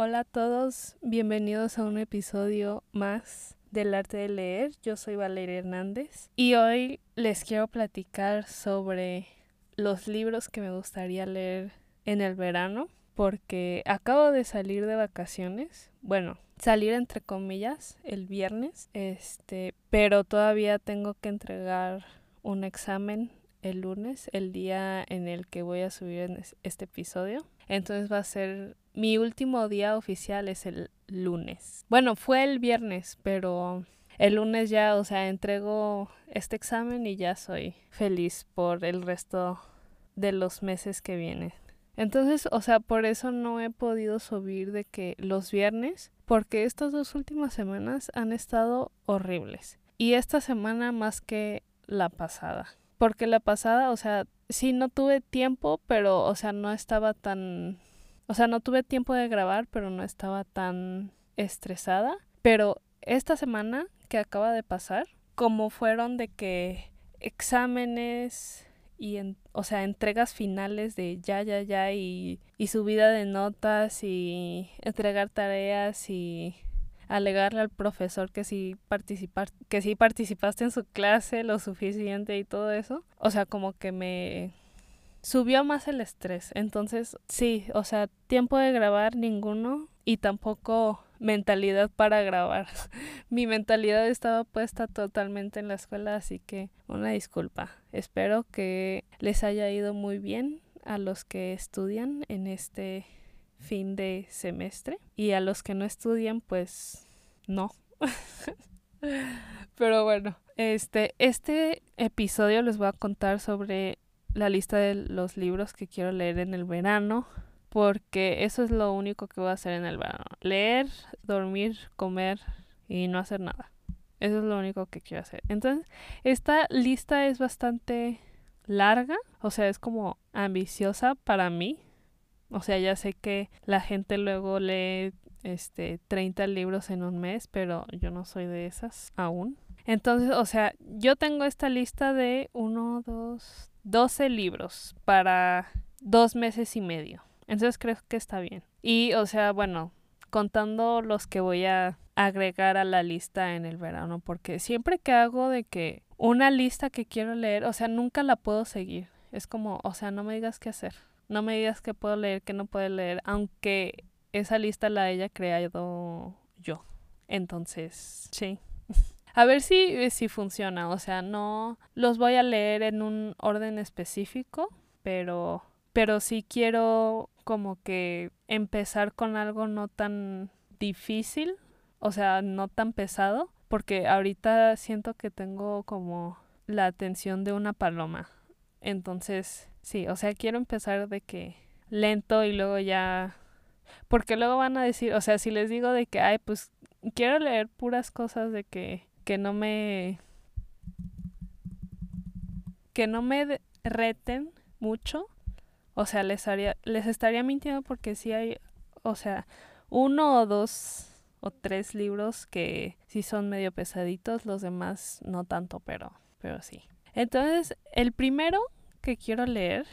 Hola a todos, bienvenidos a un episodio más del arte de leer. Yo soy Valeria Hernández y hoy les quiero platicar sobre los libros que me gustaría leer en el verano porque acabo de salir de vacaciones. Bueno, salir entre comillas el viernes, este, pero todavía tengo que entregar un examen el lunes, el día en el que voy a subir este episodio. Entonces va a ser mi último día oficial es el lunes. Bueno, fue el viernes, pero el lunes ya, o sea, entrego este examen y ya soy feliz por el resto de los meses que vienen. Entonces, o sea, por eso no he podido subir de que los viernes, porque estas dos últimas semanas han estado horribles. Y esta semana más que la pasada. Porque la pasada, o sea, sí no tuve tiempo, pero, o sea, no estaba tan... O sea, no tuve tiempo de grabar, pero no estaba tan estresada. Pero esta semana que acaba de pasar, como fueron de que exámenes y, o sea, entregas finales de ya, ya, ya y, y subida de notas y entregar tareas y alegarle al profesor que sí participar, que sí participaste en su clase lo suficiente y todo eso. O sea, como que me subió más el estrés. Entonces, sí, o sea, tiempo de grabar ninguno y tampoco mentalidad para grabar. Mi mentalidad estaba puesta totalmente en la escuela, así que una disculpa. Espero que les haya ido muy bien a los que estudian en este fin de semestre. Y a los que no estudian, pues no. Pero bueno, este, este episodio les voy a contar sobre la lista de los libros que quiero leer en el verano. Porque eso es lo único que voy a hacer en el verano. Leer, dormir, comer y no hacer nada. Eso es lo único que quiero hacer. Entonces, esta lista es bastante larga. O sea, es como ambiciosa para mí. O sea, ya sé que la gente luego lee este 30 libros en un mes, pero yo no soy de esas aún. Entonces, o sea, yo tengo esta lista de 1, 2, 12 libros para dos meses y medio. Entonces creo que está bien. Y, o sea, bueno, contando los que voy a agregar a la lista en el verano, porque siempre que hago de que una lista que quiero leer, o sea, nunca la puedo seguir. Es como, o sea, no me digas qué hacer. No me digas qué puedo leer, qué no puedo leer, aunque esa lista la haya creado yo. Entonces, sí. A ver si, si funciona. O sea, no los voy a leer en un orden específico, pero, pero sí quiero como que empezar con algo no tan difícil, o sea, no tan pesado, porque ahorita siento que tengo como la atención de una paloma. Entonces, sí, o sea, quiero empezar de que lento y luego ya... Porque luego van a decir, o sea, si les digo de que, ay, pues quiero leer puras cosas de que, que no me... que no me reten mucho, o sea, les, les estaría mintiendo porque sí hay, o sea, uno o dos o tres libros que sí son medio pesaditos, los demás no tanto, pero, pero sí. Entonces, el primero que quiero leer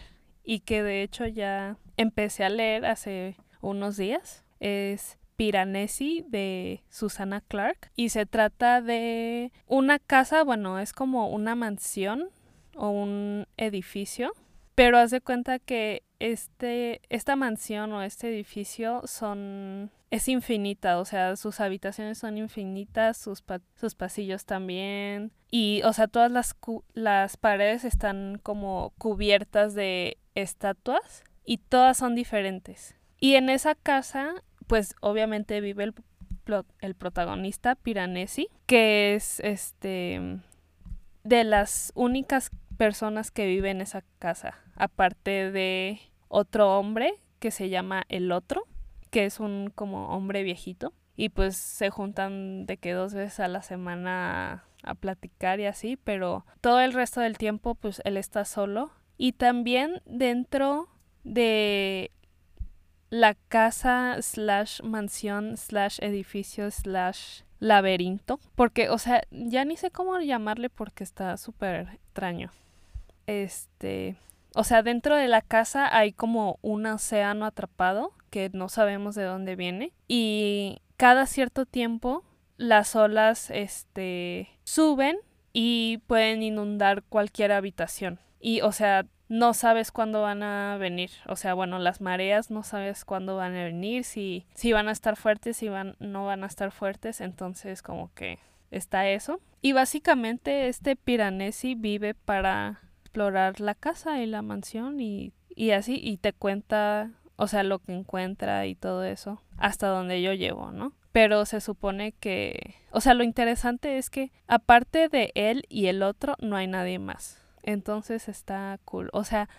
y que de hecho ya empecé a leer hace unos días es Piranesi de Susana Clark y se trata de una casa, bueno, es como una mansión o un edificio, pero haz de cuenta que este esta mansión o este edificio son es infinita, o sea, sus habitaciones son infinitas, sus, sus pasillos también y o sea, todas las las paredes están como cubiertas de estatuas y todas son diferentes. Y en esa casa, pues obviamente vive el, el protagonista Piranesi, que es este de las únicas personas que viven en esa casa, aparte de otro hombre que se llama el otro, que es un como hombre viejito y pues se juntan de que dos veces a la semana a platicar y así, pero todo el resto del tiempo pues él está solo. Y también dentro de la casa slash mansión slash edificio slash laberinto. Porque, o sea, ya ni sé cómo llamarle porque está súper extraño. Este, o sea, dentro de la casa hay como un océano atrapado que no sabemos de dónde viene y cada cierto tiempo las olas este suben y pueden inundar cualquier habitación. Y o sea, no sabes cuándo van a venir. O sea, bueno, las mareas no sabes cuándo van a venir, si, si van a estar fuertes, si van, no van a estar fuertes. Entonces, como que está eso. Y básicamente este Piranesi vive para explorar la casa y la mansión y, y así, y te cuenta, o sea, lo que encuentra y todo eso, hasta donde yo llevo, ¿no? Pero se supone que, o sea, lo interesante es que aparte de él y el otro, no hay nadie más. Entonces está cool. O sea,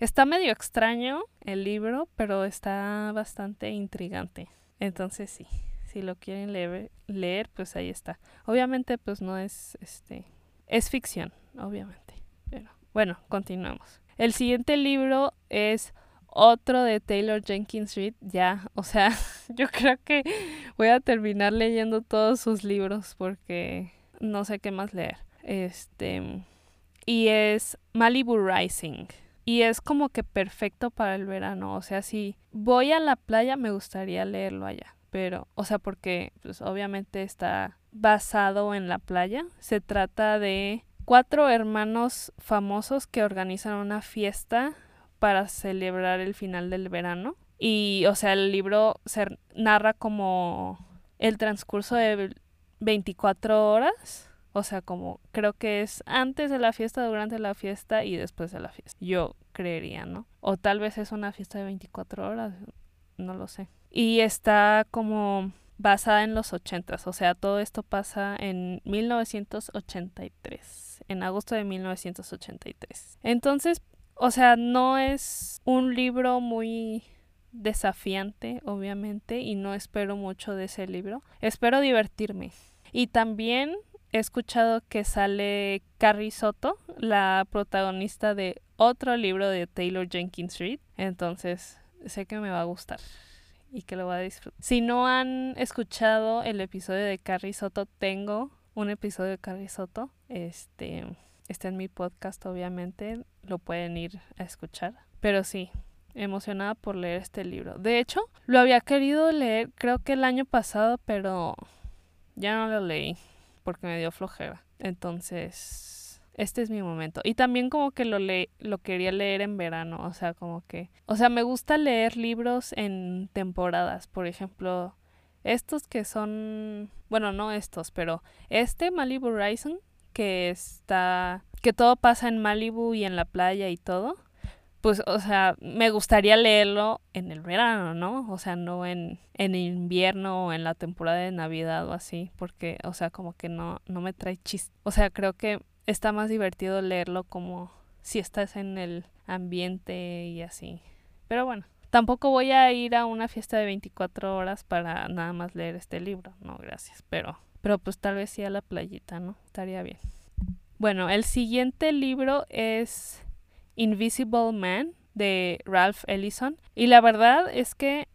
está medio extraño el libro, pero está bastante intrigante. Entonces sí, si lo quieren leer, leer pues ahí está. Obviamente pues no es este es ficción, obviamente. Pero bueno, continuamos. El siguiente libro es otro de Taylor Jenkins Reid, ya, o sea, yo creo que voy a terminar leyendo todos sus libros porque no sé qué más leer. Este, y es Malibu Rising. Y es como que perfecto para el verano. O sea, si voy a la playa me gustaría leerlo allá. Pero, o sea, porque pues, obviamente está basado en la playa. Se trata de cuatro hermanos famosos que organizan una fiesta para celebrar el final del verano. Y, o sea, el libro se narra como el transcurso de 24 horas o sea, como creo que es antes de la fiesta, durante la fiesta y después de la fiesta. Yo creería, ¿no? O tal vez es una fiesta de 24 horas, no lo sé. Y está como basada en los ochentas, o sea, todo esto pasa en 1983, en agosto de 1983. Entonces, o sea, no es un libro muy desafiante, obviamente, y no espero mucho de ese libro. Espero divertirme. Y también he escuchado que sale Carrie Soto, la protagonista de otro libro de Taylor Jenkins Reid. Entonces, sé que me va a gustar y que lo voy a disfrutar. Si no han escuchado el episodio de Carrie Soto, tengo un episodio de Carrie Soto. Este está en mi podcast, obviamente. Lo pueden ir a escuchar. Pero sí, emocionada por leer este libro. De hecho, lo había querido leer creo que el año pasado, pero ya no lo leí porque me dio flojera. Entonces, este es mi momento. Y también como que lo le lo quería leer en verano, o sea, como que, o sea, me gusta leer libros en temporadas, por ejemplo, estos que son, bueno, no estos, pero este Malibu Rising que está que todo pasa en Malibu y en la playa y todo pues, o sea, me gustaría leerlo en el verano, ¿no? O sea, no en, en invierno o en la temporada de Navidad o así, porque, o sea, como que no, no me trae chiste. O sea, creo que está más divertido leerlo como si estás en el ambiente y así. Pero bueno, tampoco voy a ir a una fiesta de 24 horas para nada más leer este libro, no, gracias. Pero, pero pues tal vez sí a la playita, ¿no? Estaría bien. Bueno, el siguiente libro es Invisible Man de Ralph Ellison. Y la verdad es que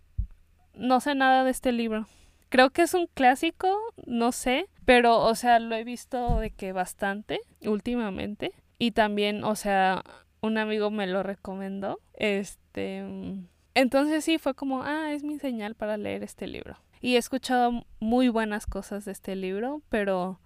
no sé nada de este libro. Creo que es un clásico, no sé, pero o sea, lo he visto de que bastante últimamente. Y también, o sea, un amigo me lo recomendó. Este, entonces sí fue como, ah, es mi señal para leer este libro. Y he escuchado muy buenas cosas de este libro, pero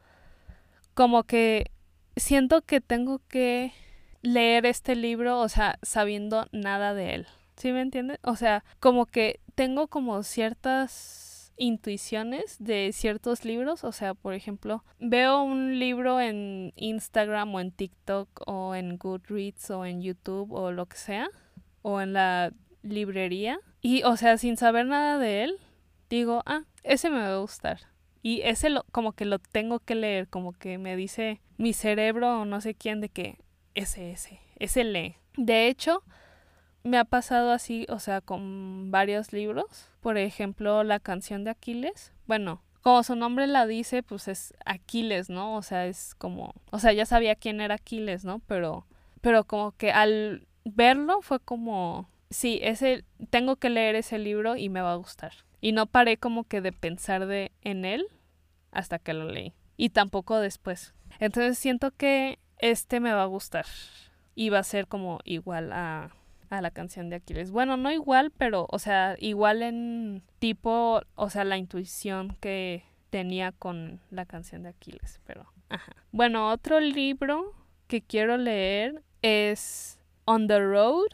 como que siento que tengo que leer este libro, o sea, sabiendo nada de él. ¿Sí me entiendes? O sea, como que tengo como ciertas intuiciones de ciertos libros, o sea, por ejemplo, veo un libro en Instagram o en TikTok o en Goodreads o en YouTube o lo que sea, o en la librería, y o sea, sin saber nada de él, digo, ah, ese me va a gustar. Y ese lo, como que lo tengo que leer, como que me dice mi cerebro o no sé quién de que ese lee. De hecho, me ha pasado así, o sea, con varios libros. Por ejemplo, la canción de Aquiles. Bueno, como su nombre la dice, pues es Aquiles, ¿no? O sea, es como, o sea, ya sabía quién era Aquiles, ¿no? Pero, pero como que al verlo fue como, sí, ese, tengo que leer ese libro y me va a gustar. Y no paré como que de pensar de en él hasta que lo leí. Y tampoco después. Entonces siento que este me va a gustar y va a ser como igual a, a la canción de Aquiles. Bueno, no igual, pero, o sea, igual en tipo, o sea, la intuición que tenía con la canción de Aquiles, pero, ajá. Bueno, otro libro que quiero leer es On the Road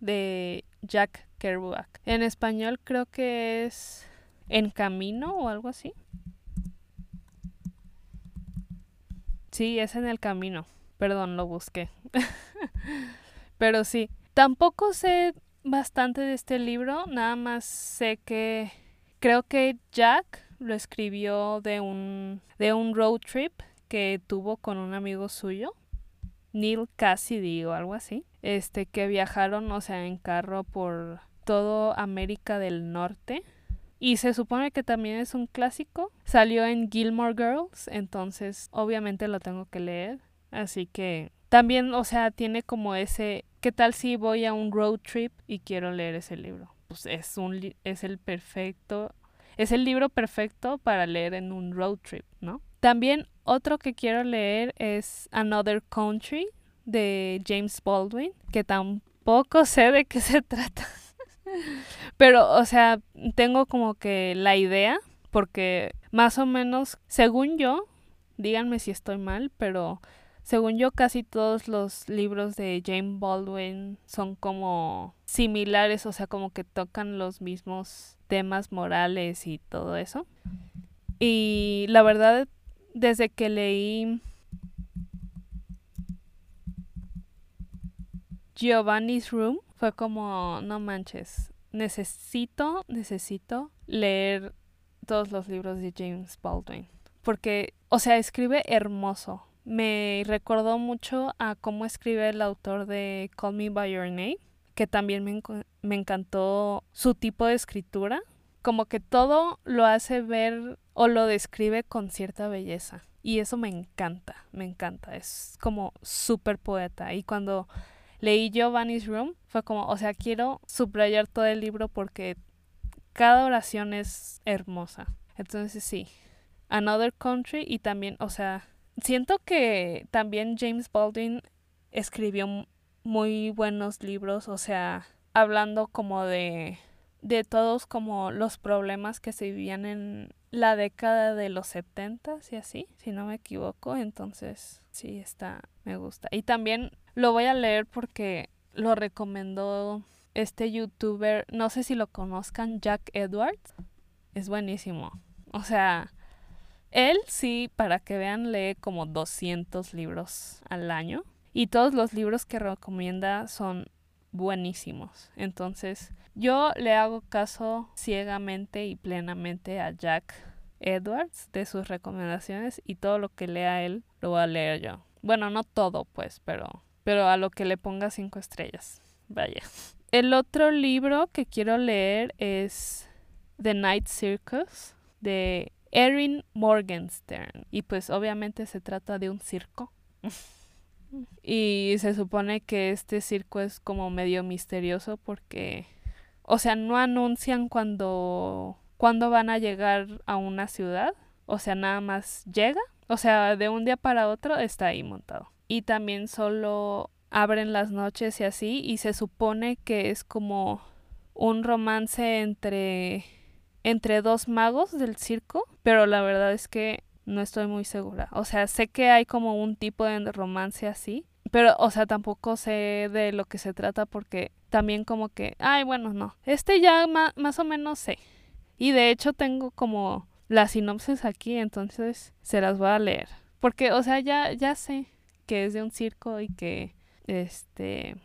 de Jack Kerouac. En español creo que es En Camino o algo así. Sí, es en el camino. Perdón, lo busqué. Pero sí, tampoco sé bastante de este libro, nada más sé que creo que Jack lo escribió de un de un road trip que tuvo con un amigo suyo, Neil Cassidy o algo así. Este que viajaron, o sea, en carro por todo América del Norte y se supone que también es un clásico. Salió en Gilmore Girls, entonces obviamente lo tengo que leer. Así que también, o sea, tiene como ese, ¿qué tal si voy a un road trip y quiero leer ese libro? Pues es un es el perfecto, es el libro perfecto para leer en un road trip, ¿no? También otro que quiero leer es Another Country de James Baldwin, que tampoco sé de qué se trata. Pero, o sea, tengo como que la idea, porque más o menos, según yo, díganme si estoy mal, pero según yo casi todos los libros de James Baldwin son como similares, o sea, como que tocan los mismos temas morales y todo eso. Y la verdad, desde que leí Giovanni's Room, fue como, no manches, necesito, necesito leer todos los libros de James Baldwin. Porque, o sea, escribe hermoso. Me recordó mucho a cómo escribe el autor de Call Me By Your Name, que también me, me encantó su tipo de escritura. Como que todo lo hace ver o lo describe con cierta belleza. Y eso me encanta, me encanta. Es como súper poeta. Y cuando leí Giovanni's Room, fue como, o sea, quiero subrayar todo el libro porque cada oración es hermosa. Entonces sí, Another Country y también, o sea, siento que también James Baldwin escribió muy buenos libros, o sea, hablando como de de todos como los problemas que se vivían en la década de los setentas y así, si no me equivoco, entonces sí está, me gusta. Y también lo voy a leer porque lo recomendó este youtuber, no sé si lo conozcan, Jack Edwards. Es buenísimo. O sea, él sí, para que vean, lee como 200 libros al año. Y todos los libros que recomienda son buenísimos. Entonces, yo le hago caso ciegamente y plenamente a Jack Edwards de sus recomendaciones y todo lo que lea él lo voy a leer yo. Bueno, no todo, pues, pero pero a lo que le ponga cinco estrellas. Vaya. El otro libro que quiero leer es The Night Circus de Erin Morgenstern. Y pues obviamente se trata de un circo. y se supone que este circo es como medio misterioso porque, o sea, no anuncian cuando, cuando van a llegar a una ciudad. O sea, nada más llega. O sea, de un día para otro está ahí montado y también solo abren las noches y así y se supone que es como un romance entre entre dos magos del circo, pero la verdad es que no estoy muy segura. O sea, sé que hay como un tipo de romance así, pero o sea, tampoco sé de lo que se trata porque también como que, ay, bueno, no. Este ya más o menos sé. Y de hecho tengo como la sinopsis aquí, entonces se las voy a leer. Porque, o sea, ya, ya sé que es de un circo y que este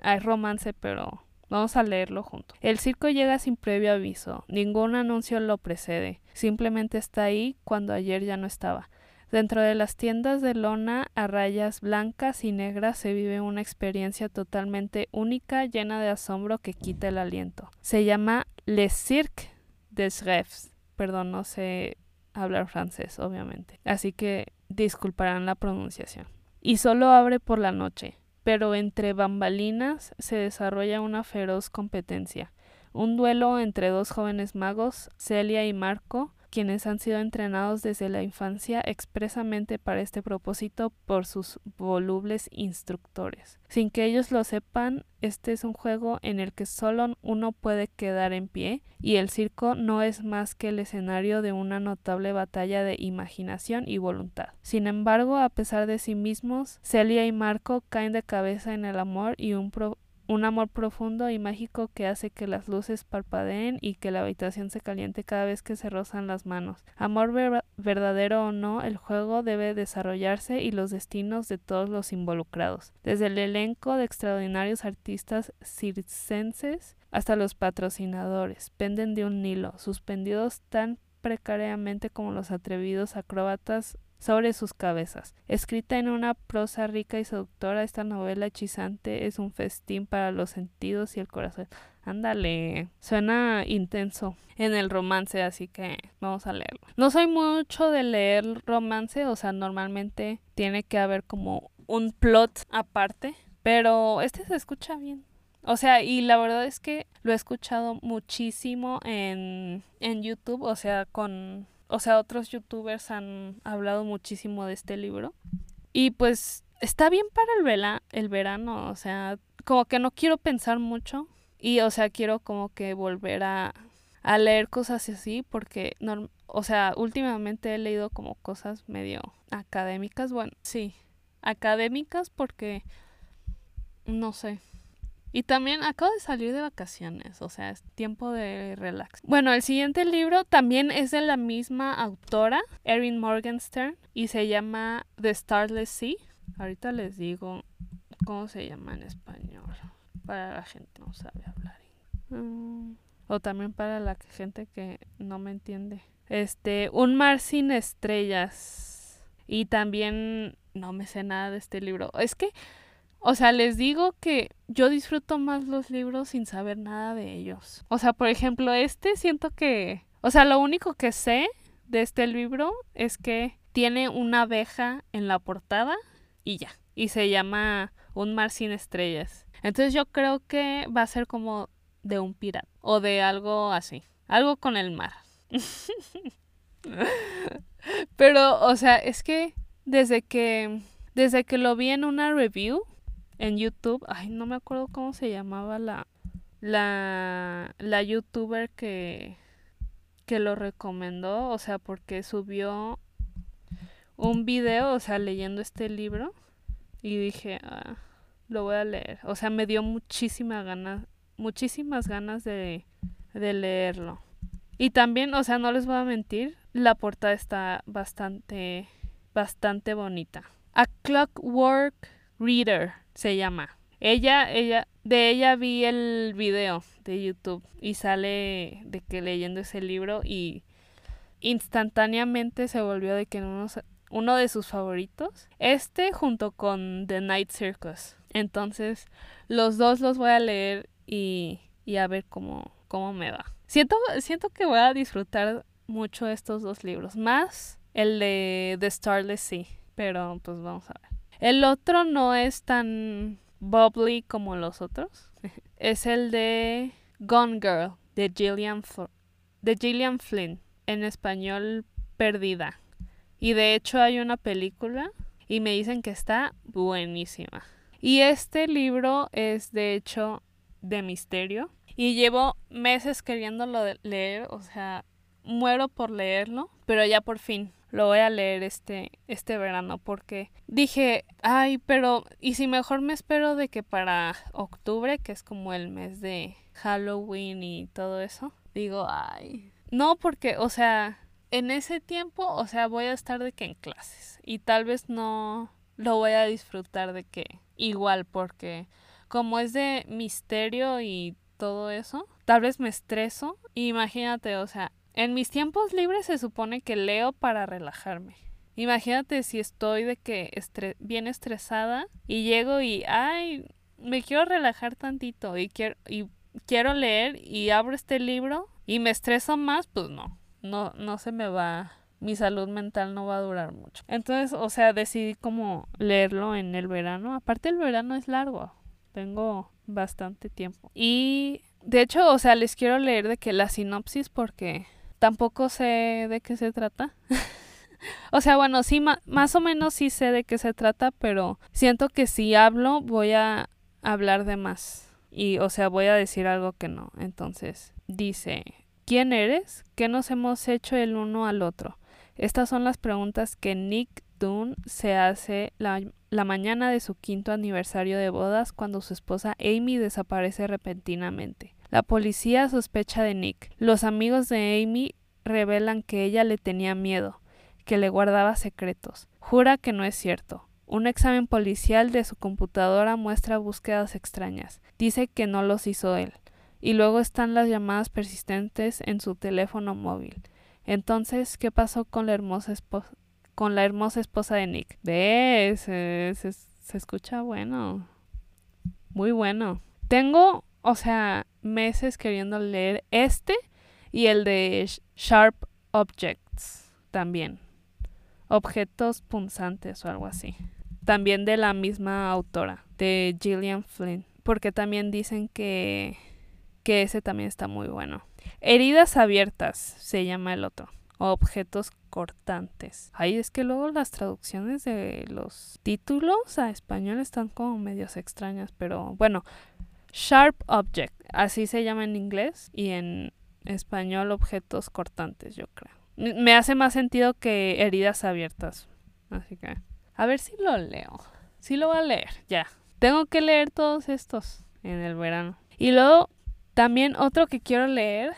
hay romance, pero vamos a leerlo juntos. El circo llega sin previo aviso, ningún anuncio lo precede, simplemente está ahí cuando ayer ya no estaba. Dentro de las tiendas de lona a rayas blancas y negras se vive una experiencia totalmente única, llena de asombro que quita el aliento. Se llama Le Cirque des Rêves. Perdón, no sé hablar francés, obviamente. Así que disculparán la pronunciación y solo abre por la noche, pero entre bambalinas se desarrolla una feroz competencia. Un duelo entre dos jóvenes magos, Celia y Marco, quienes han sido entrenados desde la infancia expresamente para este propósito por sus volubles instructores. Sin que ellos lo sepan, este es un juego en el que solo uno puede quedar en pie y el circo no es más que el escenario de una notable batalla de imaginación y voluntad. Sin embargo, a pesar de sí mismos, Celia y Marco caen de cabeza en el amor y un un amor profundo y mágico que hace que las luces parpadeen y que la habitación se caliente cada vez que se rozan las manos. Amor verdadero o no, el juego debe desarrollarse y los destinos de todos los involucrados, desde el elenco de extraordinarios artistas circenses hasta los patrocinadores, penden de un hilo, suspendidos tan precariamente como los atrevidos acróbatas sobre sus cabezas. Escrita en una prosa rica y seductora, esta novela hechizante es un festín para los sentidos y el corazón. Ándale, suena intenso en el romance, así que vamos a leerlo. No soy mucho de leer romance, o sea, normalmente tiene que haber como un plot aparte, pero este se escucha bien. O sea, y la verdad es que lo he escuchado muchísimo en, en YouTube, o sea, con o sea, otros youtubers han hablado muchísimo de este libro. Y pues está bien para el, vela el verano, o sea, como que no quiero pensar mucho y, o sea, quiero como que volver a, a leer cosas así porque, o sea, últimamente he leído como cosas medio académicas, bueno, sí, académicas porque, no sé, y también acabo de salir de vacaciones, o sea, es tiempo de relax. Bueno, el siguiente libro también es de la misma autora, Erin Morgenstern, y se llama The Starless Sea. Ahorita les digo cómo se llama en español, para la gente que no sabe hablar. Mm, o también para la gente que no me entiende. Este, Un mar sin estrellas. Y también no me sé nada de este libro. Es que o sea, les digo que yo disfruto más los libros sin saber nada de ellos. O sea, por ejemplo, este siento que... O sea, lo único que sé de este libro es que tiene una abeja en la portada y ya. Y se llama Un mar sin estrellas. Entonces yo creo que va a ser como de un pirata o de algo así. Algo con el mar. Pero, o sea, es que desde que desde que lo vi en una review en YouTube, ay, no me acuerdo cómo se llamaba la la la youtuber que que lo recomendó, o sea, porque subió un video, o sea, leyendo este libro y dije, ah, lo voy a leer. O sea, me dio muchísimas ganas, muchísimas ganas de, de leerlo. Y también, o sea, no les voy a mentir, la portada está bastante, bastante bonita. A Clockwork Reader se llama. Ella, ella, de ella vi el video de YouTube y sale de que leyendo ese libro y instantáneamente se volvió de que uno, de sus favoritos. Este junto con The Night Circus. Entonces, los dos los voy a leer y, y a ver cómo, cómo me va. Siento, siento que voy a disfrutar mucho estos dos libros. Más el de The Starless Sea. Pero pues vamos a ver. El otro no es tan bubbly como los otros. es el de Gone Girl de Gillian, de Gillian Flynn. En español, Perdida. Y de hecho hay una película y me dicen que está buenísima. Y este libro es de hecho de misterio. Y llevo meses queriéndolo leer, o sea, muero por leerlo, pero ya por fin lo voy a leer este, este verano porque dije, ay, pero ¿y si mejor me espero de que para octubre, que es como el mes de Halloween y todo eso? Digo, ay, no porque, o sea, en ese tiempo, o sea, voy a estar de que en clases y tal vez no lo voy a disfrutar de que igual porque como es de misterio y todo eso, tal vez me estreso. Imagínate, o sea, en mis tiempos libres se supone que leo para relajarme. Imagínate si estoy de que bien estresada y llego y, ay, me quiero relajar tantito y quiero, y quiero leer y abro este libro y me estreso más, pues no, no, no se me va, mi salud mental no va a durar mucho. Entonces, o sea, decidí como leerlo en el verano. Aparte el verano es largo, tengo bastante tiempo. Y de hecho, o sea, les quiero leer de que la sinopsis porque tampoco sé de qué se trata. o sea, bueno, sí, más o menos sí sé de qué se trata, pero siento que si hablo voy a hablar de más. Y, o sea, voy a decir algo que no. Entonces, dice, ¿quién eres? ¿Qué nos hemos hecho el uno al otro? Estas son las preguntas que Nick Dunn se hace la, la mañana de su quinto aniversario de bodas cuando su esposa Amy desaparece repentinamente. La policía sospecha de Nick. Los amigos de Amy revelan que ella le tenía miedo, que le guardaba secretos. Jura que no es cierto. Un examen policial de su computadora muestra búsquedas extrañas. Dice que no los hizo él. Y luego están las llamadas persistentes en su teléfono móvil. Entonces, ¿qué pasó con la hermosa esposa, con la hermosa esposa de Nick? ¿Ves? Se, se escucha bueno. Muy bueno. Tengo o sea, meses queriendo leer este y el de Sharp Objects también. Objetos punzantes o algo así. También de la misma autora, de Gillian Flynn. Porque también dicen que, que ese también está muy bueno. Heridas abiertas se llama el otro. Objetos cortantes. Ahí es que luego las traducciones de los títulos a español están como medios extrañas, pero bueno, Sharp Object, así se llama en inglés y en español objetos cortantes, yo creo. Me hace más sentido que heridas abiertas. Así que, a ver si lo leo. Sí lo voy a leer, ya. Tengo que leer todos estos en el verano. Y luego, también otro que quiero leer,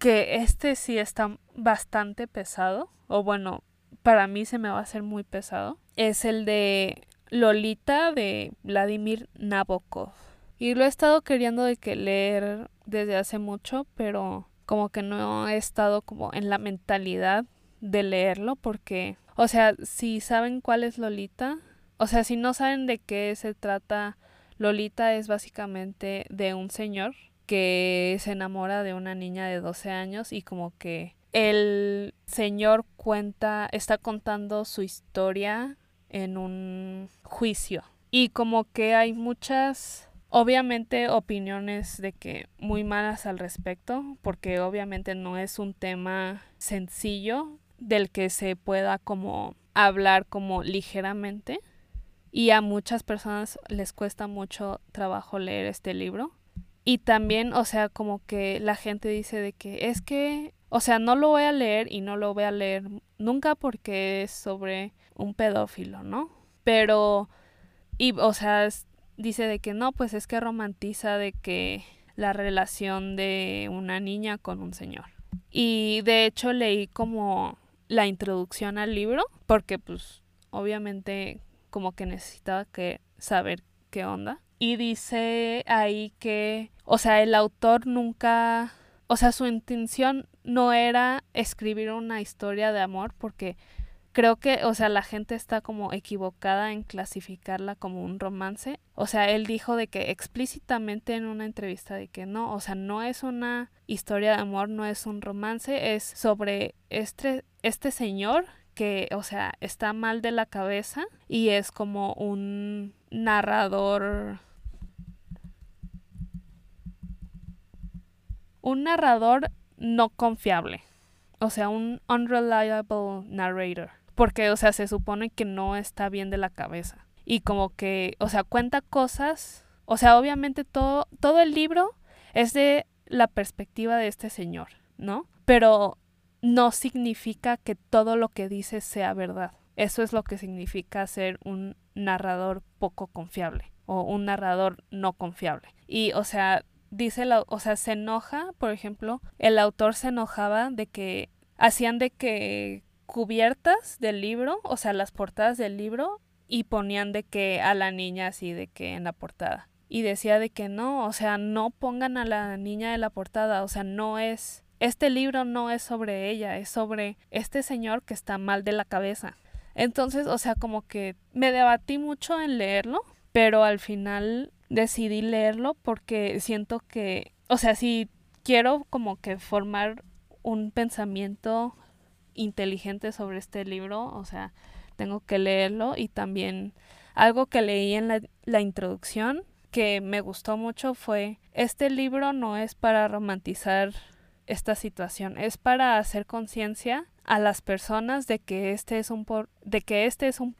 que este sí está bastante pesado, o bueno, para mí se me va a hacer muy pesado, es el de Lolita de Vladimir Nabokov. Y lo he estado queriendo de que leer desde hace mucho, pero como que no he estado como en la mentalidad de leerlo porque, o sea, si saben cuál es Lolita, o sea, si no saben de qué se trata, Lolita es básicamente de un señor que se enamora de una niña de 12 años y como que el señor cuenta, está contando su historia en un juicio. Y como que hay muchas Obviamente opiniones de que muy malas al respecto, porque obviamente no es un tema sencillo del que se pueda como hablar como ligeramente y a muchas personas les cuesta mucho trabajo leer este libro. Y también, o sea, como que la gente dice de que es que, o sea, no lo voy a leer y no lo voy a leer nunca porque es sobre un pedófilo, ¿no? Pero, y, o sea, dice de que no, pues es que romantiza de que la relación de una niña con un señor. Y de hecho leí como la introducción al libro porque pues obviamente como que necesitaba que saber qué onda. Y dice ahí que, o sea, el autor nunca, o sea, su intención no era escribir una historia de amor porque creo que, o sea, la gente está como equivocada en clasificarla como un romance. O sea, él dijo de que explícitamente en una entrevista de que no, o sea, no es una historia de amor, no es un romance, es sobre este, este señor que, o sea, está mal de la cabeza y es como un narrador un narrador no confiable. O sea, un unreliable narrator porque, o sea, se supone que no está bien de la cabeza. Y como que, o sea, cuenta cosas, o sea, obviamente todo, todo el libro es de la perspectiva de este señor, ¿no? Pero no significa que todo lo que dice sea verdad. Eso es lo que significa ser un narrador poco confiable o un narrador no confiable. Y, o sea, dice, la, o sea, se enoja, por ejemplo, el autor se enojaba de que hacían de que cubiertas del libro, o sea, las portadas del libro, y ponían de que a la niña así de que en la portada. Y decía de que no, o sea, no pongan a la niña en la portada, o sea, no es, este libro no es sobre ella, es sobre este señor que está mal de la cabeza. Entonces, o sea, como que me debatí mucho en leerlo, pero al final decidí leerlo porque siento que, o sea, si quiero como que formar un pensamiento inteligente sobre este libro, o sea, tengo que leerlo. Y también algo que leí en la, la introducción que me gustó mucho fue, este libro no es para romantizar esta situación, es para hacer conciencia a las personas de que este es un de que este es un,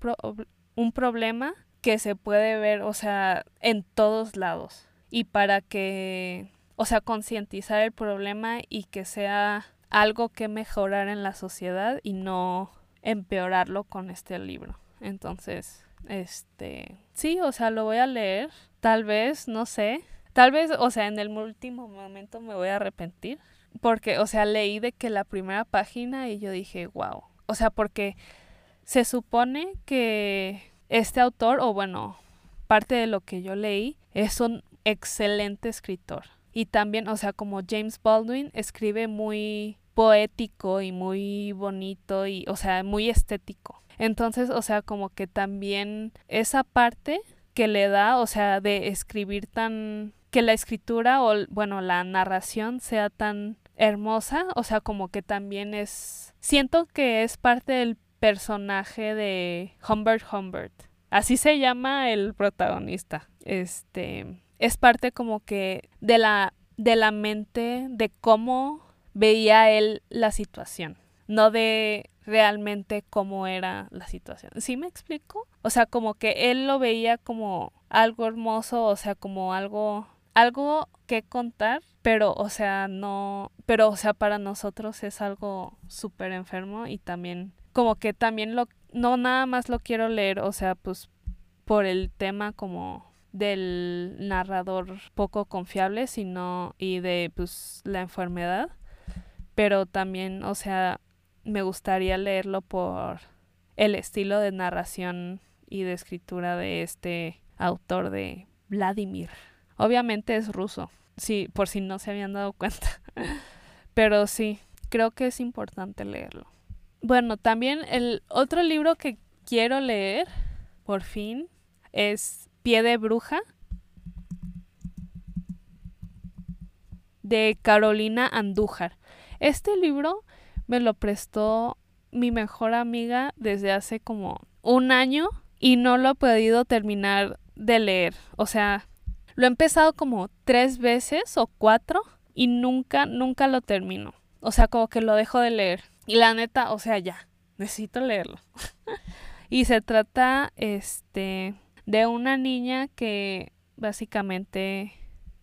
un problema que se puede ver, o sea, en todos lados. Y para que, o sea, concientizar el problema y que sea algo que mejorar en la sociedad y no empeorarlo con este libro. Entonces, este, sí, o sea, lo voy a leer, tal vez, no sé, tal vez, o sea, en el último momento me voy a arrepentir, porque, o sea, leí de que la primera página y yo dije, wow, o sea, porque se supone que este autor, o bueno, parte de lo que yo leí, es un excelente escritor. Y también, o sea, como James Baldwin escribe muy poético y muy bonito y, o sea, muy estético. Entonces, o sea, como que también esa parte que le da, o sea, de escribir tan que la escritura o bueno, la narración sea tan hermosa, o sea, como que también es siento que es parte del personaje de Humbert Humbert. Así se llama el protagonista. Este es parte como que de la de la mente de cómo veía él la situación, no de realmente cómo era la situación. ¿Sí me explico? O sea, como que él lo veía como algo hermoso, o sea, como algo algo que contar, pero o sea, no, pero o sea, para nosotros es algo súper enfermo y también como que también lo no nada más lo quiero leer, o sea, pues por el tema como del narrador poco confiable, sino y de pues la enfermedad, pero también, o sea, me gustaría leerlo por el estilo de narración y de escritura de este autor de Vladimir. Obviamente es ruso, sí, por si no se habían dado cuenta. Pero sí, creo que es importante leerlo. Bueno, también el otro libro que quiero leer, por fin, es Pie de Bruja, de Carolina Andújar. Este libro me lo prestó mi mejor amiga desde hace como un año y no lo he podido terminar de leer. O sea, lo he empezado como tres veces o cuatro y nunca, nunca lo termino. O sea, como que lo dejo de leer. Y la neta, o sea, ya, necesito leerlo. y se trata, este, de una niña que básicamente,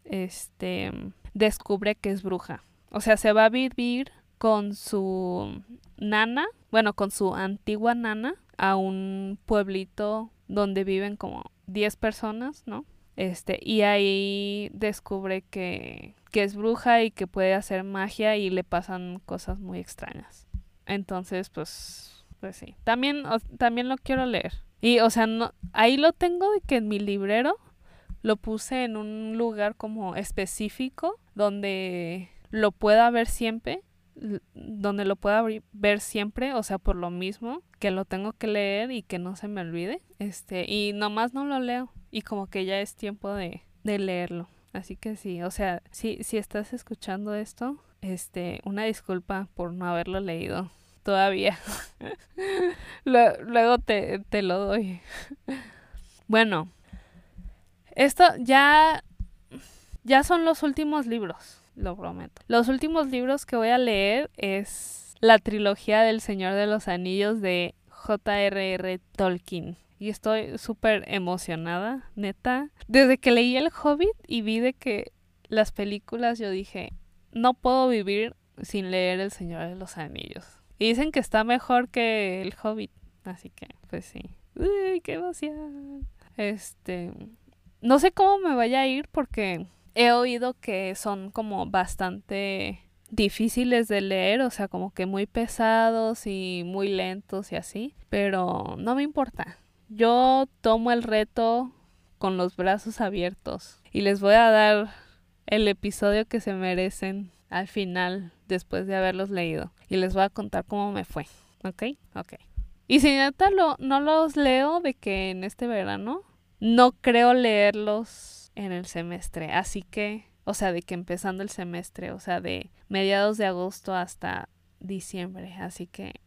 este, descubre que es bruja. O sea, se va a vivir con su nana, bueno, con su antigua nana, a un pueblito donde viven como 10 personas, ¿no? Este, y ahí descubre que, que es bruja y que puede hacer magia y le pasan cosas muy extrañas. Entonces, pues, pues sí. También, también lo quiero leer. Y, o sea, no, ahí lo tengo de que en mi librero lo puse en un lugar como específico donde lo pueda ver siempre, donde lo pueda ver siempre, o sea, por lo mismo que lo tengo que leer y que no se me olvide. Este, y nomás no lo leo y como que ya es tiempo de, de leerlo. Así que sí, o sea, si, si estás escuchando esto, este, una disculpa por no haberlo leído todavía. Luego te, te lo doy. bueno, esto ya, ya son los últimos libros, lo prometo. Los últimos libros que voy a leer es la trilogía del Señor de los Anillos de J.R.R. Tolkien. Y estoy súper emocionada, neta. Desde que leí El Hobbit y vi de que las películas, yo dije, no puedo vivir sin leer El Señor de los Anillos. Y dicen que está mejor que El Hobbit. Así que, pues sí. Uy, qué emoción. Este, no sé cómo me vaya a ir porque he oído que son como bastante difíciles de leer, o sea, como que muy pesados y muy lentos y así, pero no me importa. Yo tomo el reto con los brazos abiertos y les voy a dar el episodio que se merecen al final después de haberlos leído y les voy a contar cómo me fue, ¿ok? Ok. Y si neta lo, no los leo de que en este verano, no creo leerlos en el semestre. Así que, o sea, de que empezando el semestre, o sea, de mediados de agosto hasta diciembre. Así que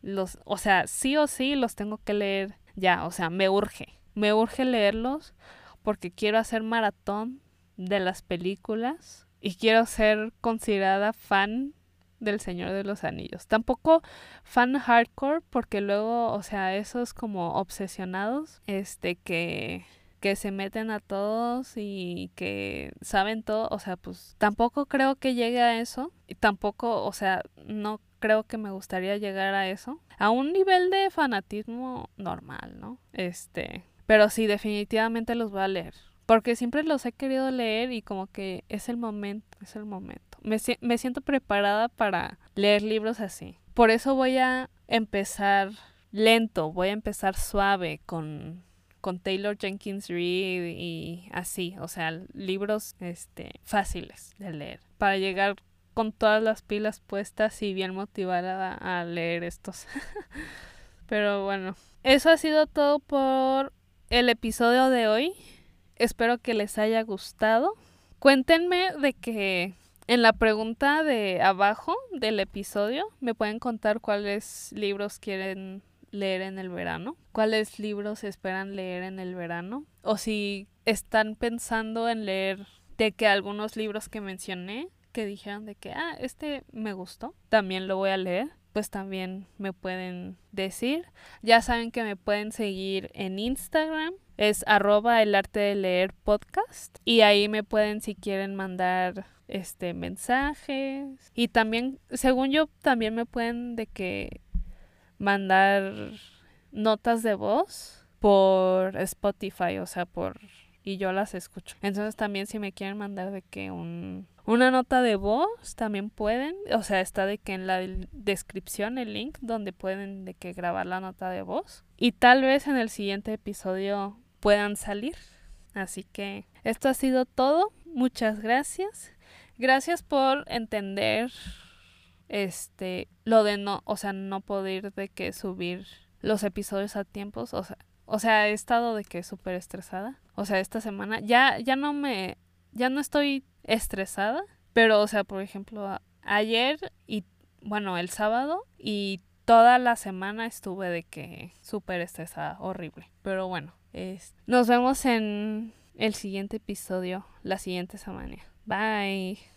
los, o sea, sí o sí los tengo que leer ya, o sea, me urge. Me urge leerlos porque quiero hacer maratón de las películas y quiero ser considerada fan del Señor de los Anillos. Tampoco fan hardcore porque luego, o sea, esos como obsesionados, este que que se meten a todos y que saben todo, o sea, pues tampoco creo que llegue a eso y tampoco, o sea, no creo que me gustaría llegar a eso, a un nivel de fanatismo normal, ¿no? Este, pero sí definitivamente los voy a leer, porque siempre los he querido leer y como que es el momento, es el momento. Me, siento preparada para leer libros así. Por eso voy a empezar lento, voy a empezar suave con con Taylor Jenkins Reid y así, o sea, libros este fáciles de leer para llegar con todas las pilas puestas y bien motivada a leer estos. Pero bueno, eso ha sido todo por el episodio de hoy. Espero que les haya gustado. Cuéntenme de que en la pregunta de abajo del episodio me pueden contar cuáles libros quieren leer en el verano? ¿Cuáles libros esperan leer en el verano? O si están pensando en leer de que algunos libros que mencioné, que dijeron de que, ah, este me gustó, también lo voy a leer, pues también me pueden decir. Ya saben que me pueden seguir en Instagram, es arroba el arte de leer podcast y ahí me pueden si quieren mandar este mensajes y también según yo también me pueden de que mandar notas de voz por Spotify, o sea, por y yo las escucho. Entonces también si me quieren mandar de que un una nota de voz también pueden, o sea, está de que en la descripción el link donde pueden de que grabar la nota de voz y tal vez en el siguiente episodio puedan salir. Así que esto ha sido todo. Muchas gracias. Gracias por entender este, lo de no, o sea, no poder de que subir los episodios a tiempos, o sea, o sea, he estado de que súper estresada, o sea, esta semana ya, ya no me, ya no estoy estresada, pero, o sea, por ejemplo, ayer y, bueno, el sábado y toda la semana estuve de que súper estresada, horrible, pero bueno, es, nos vemos en el siguiente episodio, la siguiente semana. Bye.